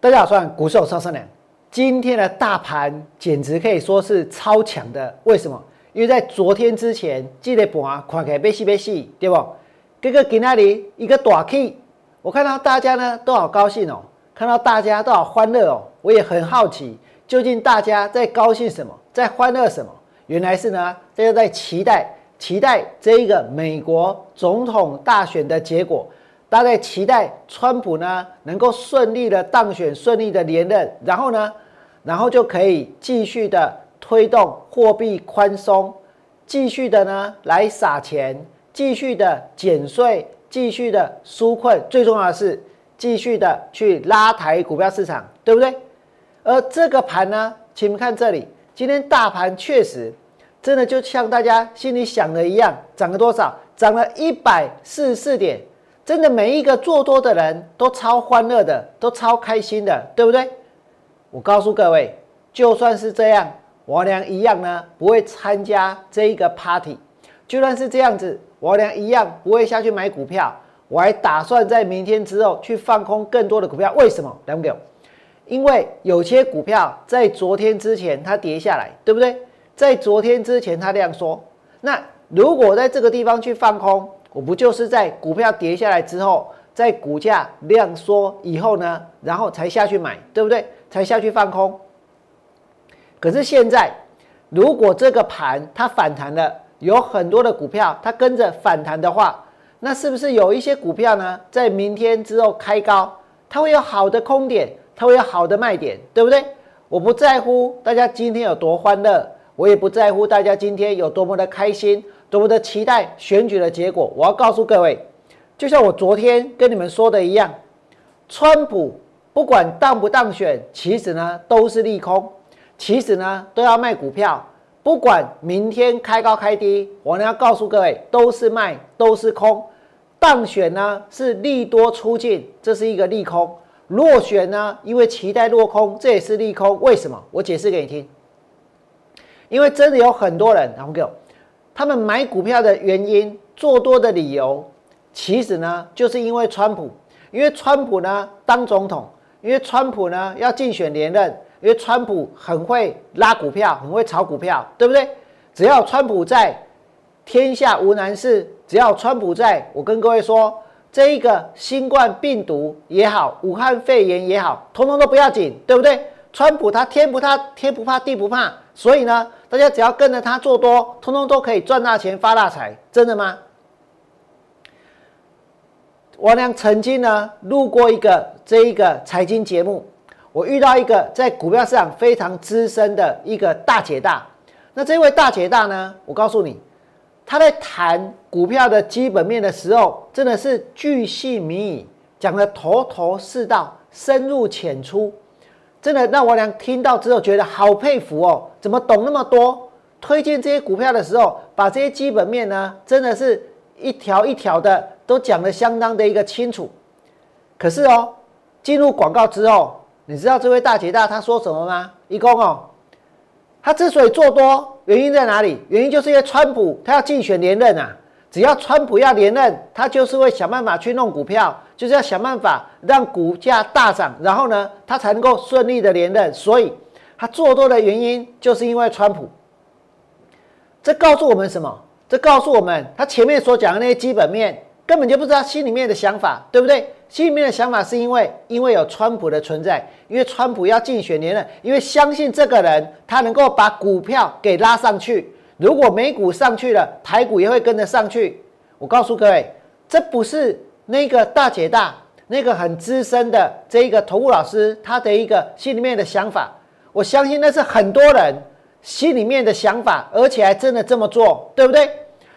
大家好，我是股手邵生良。今天的大盘简直可以说是超强的，为什么？因为在昨天之前，记得盘看起来被戏被戏，对不？这个给那里一个大 K，我看到大家呢都好高兴哦，看到大家都好欢乐哦，我也很好奇，究竟大家在高兴什么，在欢乐什么？原来是呢，大家在期待期待这一个美国总统大选的结果。大家期待川普呢能够顺利的当选，顺利的连任，然后呢，然后就可以继续的推动货币宽松，继续的呢来撒钱，继续的减税，继续的纾困，最重要的是继续的去拉抬股票市场，对不对？而这个盘呢，请们看这里，今天大盘确实真的就像大家心里想的一样，涨了多少？涨了一百四十四点。真的每一个做多的人都超欢乐的，都超开心的，对不对？我告诉各位，就算是这样，我俩一样呢，不会参加这一个 party。就算是这样子，我俩一样不会下去买股票。我还打算在明天之后去放空更多的股票。为什么？两个，因为有些股票在昨天之前它跌下来，对不对？在昨天之前它这样说。那如果在这个地方去放空，我不就是在股票跌下来之后，在股价量缩以后呢，然后才下去买，对不对？才下去放空。可是现在，如果这个盘它反弹了，有很多的股票它跟着反弹的话，那是不是有一些股票呢，在明天之后开高，它会有好的空点，它会有好的卖点，对不对？我不在乎大家今天有多欢乐，我也不在乎大家今天有多么的开心。多么的期待选举的结果！我要告诉各位，就像我昨天跟你们说的一样，川普不管当不当选，其实呢都是利空，其实呢都要卖股票。不管明天开高开低，我呢要告诉各位，都是卖，都是空。当选呢是利多出尽，这是一个利空；落选呢，因为期待落空，这也是利空。为什么？我解释给你听。因为真的有很多人，然后给我。他们买股票的原因、做多的理由，其实呢，就是因为川普，因为川普呢当总统，因为川普呢要竞选连任，因为川普很会拉股票，很会炒股票，对不对？只要川普在，天下无难事。只要川普在，我跟各位说，这一个新冠病毒也好，武汉肺炎也好，通通都不要紧，对不对？川普他天不怕天不怕地不怕，所以呢。大家只要跟着他做多，通通都可以赚大钱、发大财，真的吗？我俩曾经呢录过一个这一个财经节目，我遇到一个在股票市场非常资深的一个大姐大。那这位大姐大呢，我告诉你，他在谈股票的基本面的时候，真的是巨细靡遗，讲的头头是道，深入浅出。真的让我俩听到之后觉得好佩服哦，怎么懂那么多？推荐这些股票的时候，把这些基本面呢，真的是一条一条的都讲得相当的一个清楚。可是哦，进入广告之后，你知道这位大姐大她说什么吗？一公哦，她之所以做多，原因在哪里？原因就是因为川普他要竞选连任啊。只要川普要连任，他就是会想办法去弄股票，就是要想办法让股价大涨，然后呢，他才能够顺利的连任。所以，他做多的原因就是因为川普。这告诉我们什么？这告诉我们，他前面所讲的那些基本面根本就不知道心里面的想法，对不对？心里面的想法是因为因为有川普的存在，因为川普要竞选连任，因为相信这个人他能够把股票给拉上去。如果美股上去了，台股也会跟着上去。我告诉各位，这不是那个大姐大、那个很资深的这一个投顾老师他的一个心里面的想法。我相信那是很多人心里面的想法，而且还真的这么做，对不对？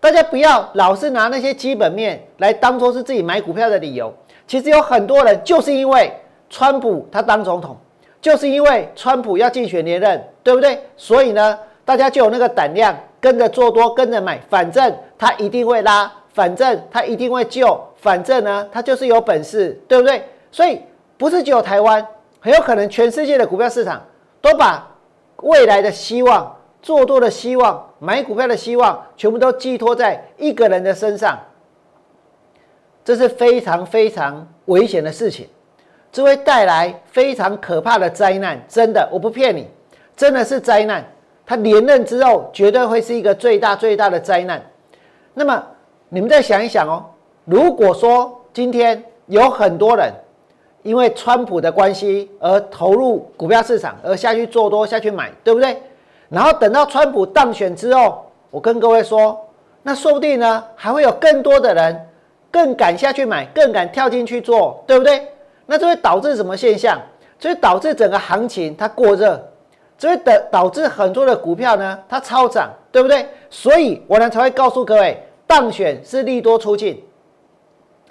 大家不要老是拿那些基本面来当做是自己买股票的理由。其实有很多人就是因为川普他当总统，就是因为川普要竞选连任，对不对？所以呢？大家就有那个胆量跟着做多，跟着买，反正他一定会拉，反正他一定会救，反正呢，他就是有本事，对不对？所以不是只有台湾，很有可能全世界的股票市场都把未来的希望、做多的希望、买股票的希望，全部都寄托在一个人的身上，这是非常非常危险的事情。这会带来非常可怕的灾难。真的，我不骗你，真的是灾难。他连任之后，绝对会是一个最大最大的灾难。那么，你们再想一想哦，如果说今天有很多人因为川普的关系而投入股票市场，而下去做多下去买，对不对？然后等到川普当选之后，我跟各位说，那说不定呢，还会有更多的人更敢下去买，更敢跳进去做，对不对？那这会导致什么现象？这会导致整个行情它过热，这会导导致很多的股票呢它超涨，对不对？所以我呢才会告诉各位，当选是利多出尽，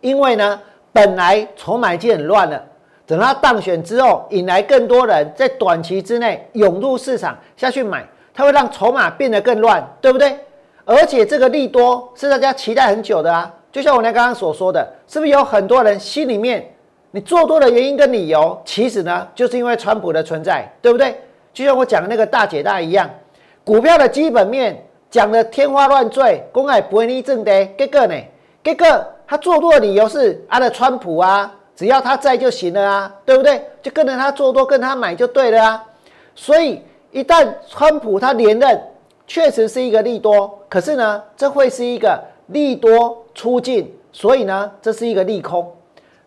因为呢本来筹码已经很乱了，等它当选之后，引来更多人在短期之内涌入市场下去买，它会让筹码变得更乱，对不对？而且这个利多是大家期待很久的啊，就像我那刚刚所说的，是不是有很多人心里面你做多的原因跟理由，其实呢就是因为川普的存在，对不对？就像我讲的那个大姐大一样，股票的基本面讲的天花乱坠，公开不会逆正的，结果呢？结果他做多的理由是啊的川普啊，只要他在就行了啊，对不对？就跟着他做多，跟他买就对了啊。所以一旦川普他连任，确实是一个利多，可是呢，这会是一个利多出尽，所以呢，这是一个利空。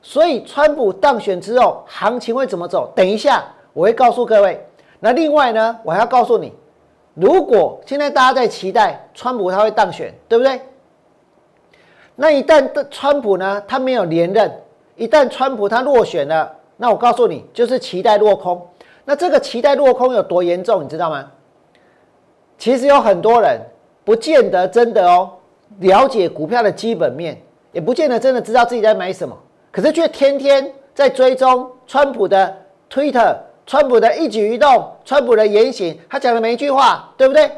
所以川普当选之后，行情会怎么走？等一下我会告诉各位。那另外呢，我还要告诉你，如果现在大家在期待川普他会当选，对不对？那一旦川普呢，他没有连任，一旦川普他落选了，那我告诉你，就是期待落空。那这个期待落空有多严重，你知道吗？其实有很多人不见得真的哦，了解股票的基本面，也不见得真的知道自己在买什么，可是却天天在追踪川普的 Twitter。川普的一举一动，川普的言行，他讲的每一句话，对不对？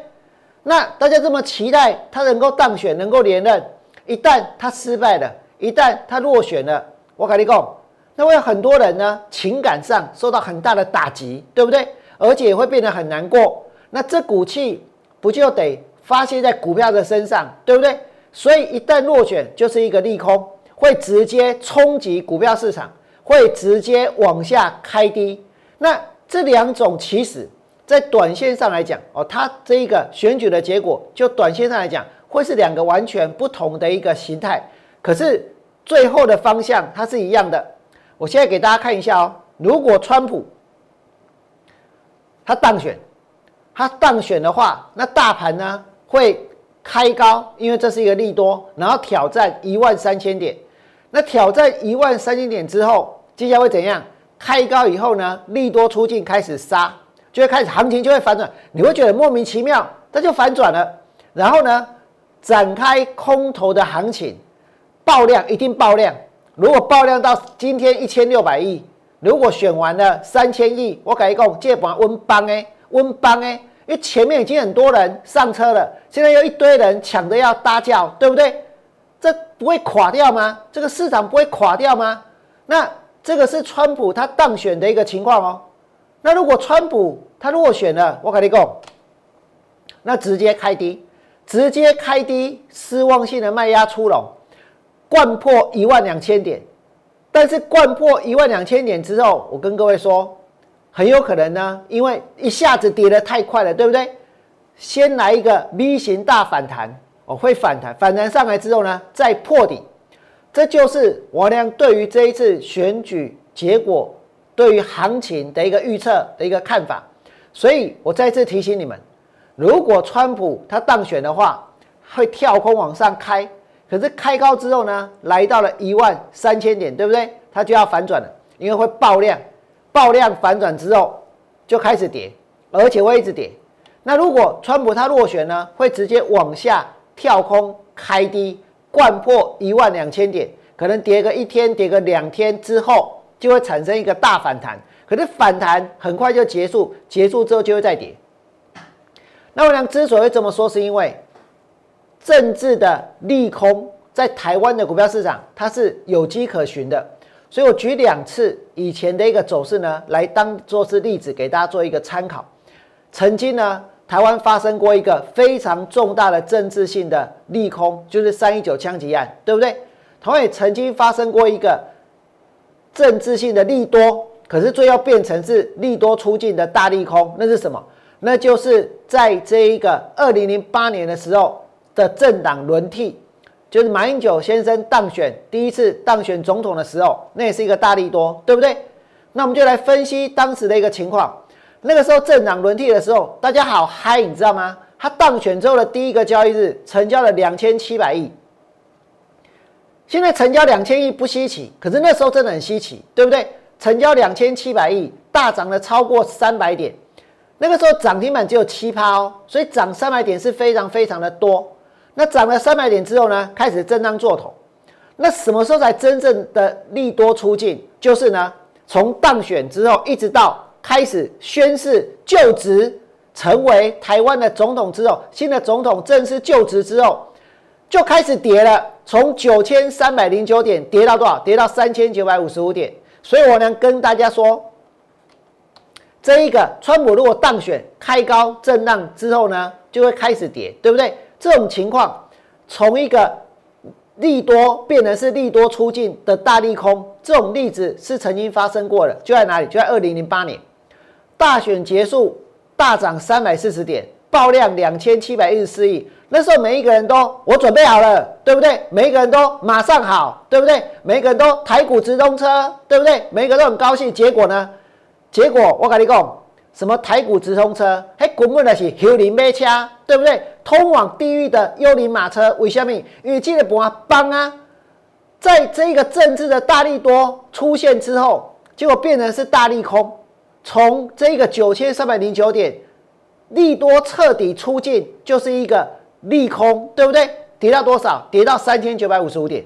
那大家这么期待他能够当选，能够连任，一旦他失败了，一旦他落选了，我跟你讲，那会有很多人呢，情感上受到很大的打击，对不对？而且会变得很难过。那这股气不就得发泄在股票的身上，对不对？所以一旦落选，就是一个利空，会直接冲击股票市场，会直接往下开低。那这两种其实，在短线上来讲，哦，它这一个选举的结果，就短线上来讲，会是两个完全不同的一个形态。可是最后的方向它是一样的。我现在给大家看一下哦，如果川普他当选，他当选的话，那大盘呢会开高，因为这是一个利多，然后挑战一万三千点。那挑战一万三千点之后，接下来会怎样？开高以后呢，利多出尽，开始杀，就会开始行情就会反转，你会觉得莫名其妙，它就反转了。然后呢，展开空头的行情，爆量一定爆量。如果爆量到今天一千六百亿，如果选完了三千亿，我改一共借盘温邦哎，温邦哎，因为前面已经很多人上车了，现在又一堆人抢着要搭轿，对不对？这不会垮掉吗？这个市场不会垮掉吗？那？这个是川普他当选的一个情况哦。那如果川普他落选了，我跟你讲，那直接开低，直接开低，失望性的卖压出笼，灌破一万两千点。但是灌破一万两千点之后，我跟各位说，很有可能呢，因为一下子跌得太快了，对不对？先来一个 V 型大反弹，哦，会反弹，反弹上来之后呢，再破底。这就是我俩对于这一次选举结果、对于行情的一个预测的一个看法。所以我再次提醒你们：如果川普他当选的话，会跳空往上开，可是开高之后呢，来到了一万三千点，对不对？它就要反转了，因为会爆量，爆量反转之后就开始跌，而且会一直跌。那如果川普他落选呢，会直接往下跳空开低。灌破一万两千点，可能跌个一天，跌个两天之后，就会产生一个大反弹。可是反弹很快就结束，结束之后就会再跌。那我想之所以这么说，是因为政治的利空在台湾的股票市场它是有迹可循的。所以我举两次以前的一个走势呢，来当做是例子，给大家做一个参考。曾经呢。台湾发生过一个非常重大的政治性的利空，就是三一九枪击案，对不对？同样也曾经发生过一个政治性的利多，可是最后变成是利多出尽的大利空，那是什么？那就是在这一个二零零八年的时候的政党轮替，就是马英九先生当选第一次当选总统的时候，那也是一个大利多，对不对？那我们就来分析当时的一个情况。那个时候政党轮替的时候，大家好嗨，你知道吗？他当选之后的第一个交易日，成交了两千七百亿。现在成交两千亿不稀奇，可是那时候真的很稀奇，对不对？成交两千七百亿，大涨了超过三百点。那个时候涨停板只有七趴哦，所以涨三百点是非常非常的多。那涨了三百点之后呢，开始震荡做头。那什么时候才真正的利多出尽？就是呢，从当选之后一直到开始宣誓就职，成为台湾的总统之后，新的总统正式就职之后，就开始跌了，从九千三百零九点跌到多少？跌到三千九百五十五点。所以我能跟大家说。这一个川普如果当选，开高震荡之后呢，就会开始跌，对不对？这种情况从一个利多变成是利多出尽的大利空，这种例子是曾经发生过的，就在哪里？就在二零零八年大选结束，大涨三百四十点，爆量两千七百一十四亿。那时候每一个人都我准备好了，对不对？每一个人都马上好，对不对？每一个人都台股直通车，对不对？每一个人都很高兴。结果呢？结果我跟你讲，什么台股直通车，还根本的是幽灵马车，对不对？通往地狱的幽灵马车，为什么？因为这个不帮啊，在这个政治的大利多出现之后，结果变成是大利空，从这个九千三百零九点利多彻底出尽，就是一个利空，对不对？跌到多少？跌到三千九百五十五点。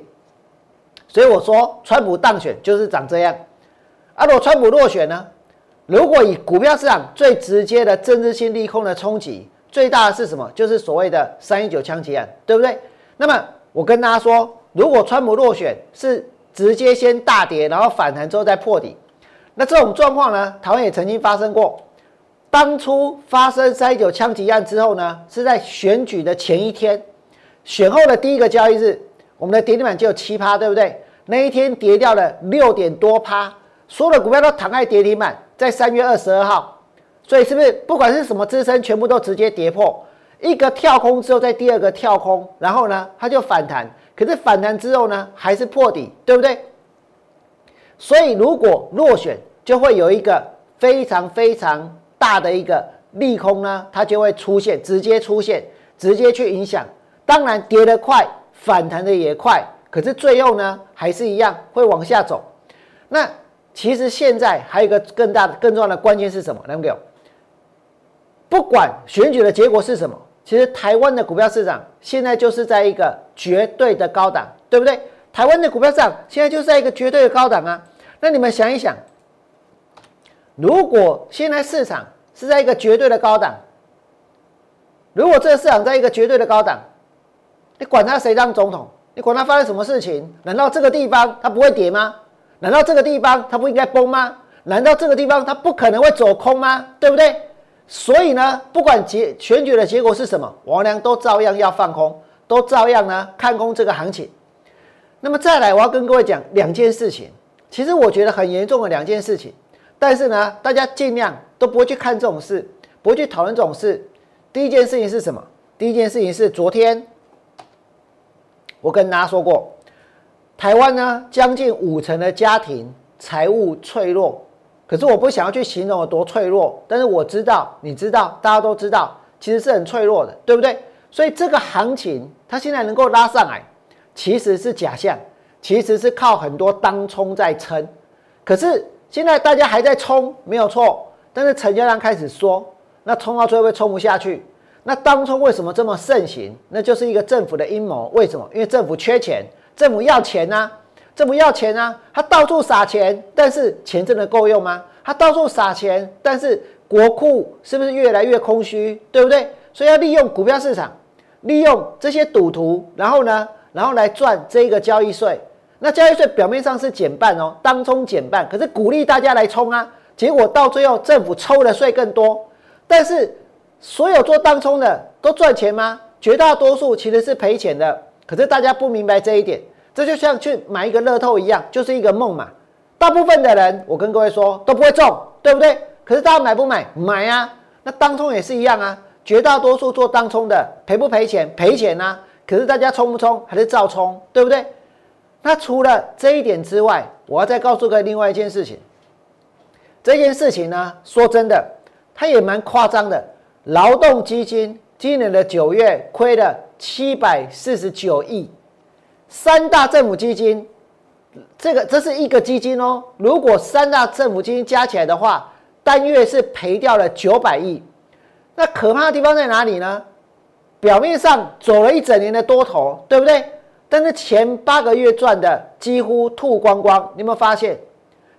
所以我说，川普当选就是长这样。而如果川普落选呢？如果以股票市场最直接的政治性利空的冲击，最大的是什么？就是所谓的三一九枪击案，对不对？那么我跟大家说，如果川普落选是直接先大跌，然后反弹之后再破底，那这种状况呢，台湾也曾经发生过。当初发生三一九枪击案之后呢，是在选举的前一天，选后的第一个交易日，我们的跌停板就有七趴，对不对？那一天跌掉了六点多趴，所有的股票都躺在跌停板。在三月二十二号，所以是不是不管是什么支撑，全部都直接跌破一个跳空之后，在第二个跳空，然后呢，它就反弹。可是反弹之后呢，还是破底，对不对？所以如果落选，就会有一个非常非常大的一个利空呢，它就会出现，直接出现，直接去影响。当然跌得快，反弹的也快，可是最后呢，还是一样会往下走。那。其实现在还有一个更大的、更重要的关键是什么？来，没有？不管选举的结果是什么，其实台湾的股票市场现在就是在一个绝对的高档，对不对？台湾的股票市场现在就是在一个绝对的高档啊。那你们想一想，如果现在市场是在一个绝对的高档，如果这个市场在一个绝对的高档，你管他谁当总统，你管他发生什么事情，难道这个地方它不会跌吗？难道这个地方它不应该崩吗？难道这个地方它不可能会走空吗？对不对？所以呢，不管结选举的结果是什么，王良都照样要放空，都照样呢看空这个行情。那么再来，我要跟各位讲两件事情，其实我觉得很严重的两件事情，但是呢，大家尽量都不会去看这种事，不会去讨论这种事。第一件事情是什么？第一件事情是昨天我跟大家说过。台湾呢，将近五成的家庭财务脆弱，可是我不想要去形容有多脆弱，但是我知道，你知道，大家都知道，其实是很脆弱的，对不对？所以这个行情它现在能够拉上来，其实是假象，其实是靠很多当冲在撑。可是现在大家还在冲，没有错，但是成交量开始缩，那冲到最后会冲不下去。那当冲为什么这么盛行？那就是一个政府的阴谋。为什么？因为政府缺钱。政府要钱呐，政府要钱啊，他到处撒钱，但是钱真的够用吗？他到处撒钱，但是国库是不是越来越空虚？对不对？所以要利用股票市场，利用这些赌徒，然后呢，然后来赚这个交易税。那交易税表面上是减半哦，当冲减半，可是鼓励大家来冲啊，结果到最后政府抽的税更多。但是所有做当冲的都赚钱吗？绝大多数其实是赔钱的。可是大家不明白这一点，这就像去买一个乐透一样，就是一个梦嘛。大部分的人，我跟各位说都不会中，对不对？可是大家买不买？买啊！那当冲也是一样啊，绝大多数做当冲的赔不赔钱？赔钱啊！可是大家冲不冲？还是照冲，对不对？那除了这一点之外，我要再告诉各位另外一件事情。这件事情呢，说真的，它也蛮夸张的。劳动基金今年的九月亏了七百四十九亿，三大政府基金，这个这是一个基金哦。如果三大政府基金加起来的话，单月是赔掉了九百亿。那可怕的地方在哪里呢？表面上走了一整年的多头，对不对？但是前八个月赚的几乎吐光光，你有没有发现？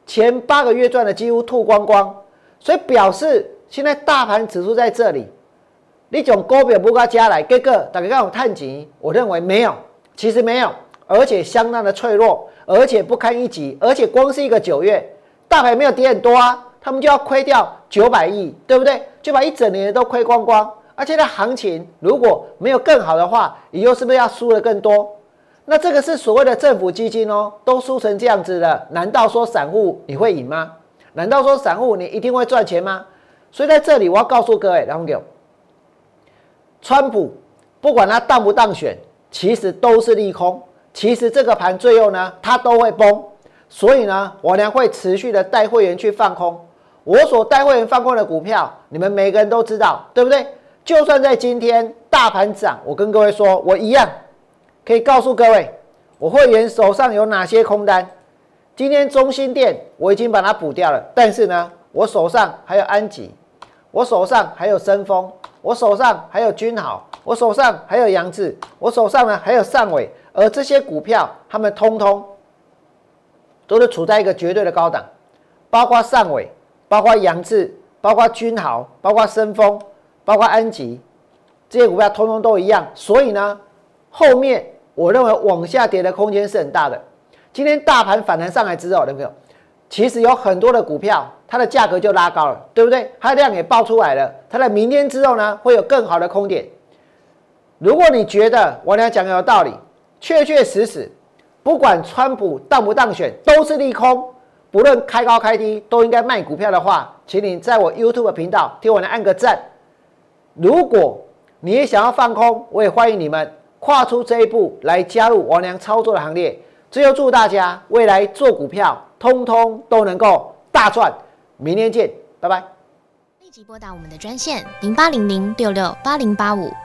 前八个月赚的几乎吐光光，所以表示现在大盘指数在这里，你从高表不加加来，这个大家看我探底，我认为没有，其实没有，而且相当的脆弱，而且不堪一击，而且光是一个九月，大盘没有跌很多啊，他们就要亏掉九百亿，对不对？就把一整年都亏光光，而且的行情如果没有更好的话，以后是不是要输的更多？那这个是所谓的政府基金哦，都输成这样子了，难道说散户你会赢吗？难道说散户你一定会赚钱吗？所以在这里我要告诉各位，然后给川普不管他当不当选，其实都是利空。其实这个盘最后呢，它都会崩。所以呢，我呢会持续的带会员去放空。我所带会员放空的股票，你们每个人都知道，对不对？就算在今天大盘涨，我跟各位说，我一样。可以告诉各位，我会员手上有哪些空单？今天中心店我已经把它补掉了，但是呢，我手上还有安吉，我手上还有深丰，我手上还有君豪，我手上还有杨志，我手上呢还有上尾，而这些股票，他们通通都是处在一个绝对的高档，包括上尾，包括杨志，包括君豪，包括深丰，包括安吉，这些股票通通都一样，所以呢，后面。我认为往下跌的空间是很大的。今天大盘反弹上来之后，有没有？其实有很多的股票，它的价格就拉高了，对不对？它的量也爆出来了。它在明天之后呢，会有更好的空点。如果你觉得我俩讲的有道理，确确实实，不管川普当不当选都是利空，不论开高开低都应该卖股票的话，请你在我 YouTube 频道替我来按个赞。如果你也想要放空，我也欢迎你们。跨出这一步来加入王良操作的行列，最后祝大家未来做股票通通都能够大赚。明天见，拜拜。立即拨打我们的专线零八零零六六八零八五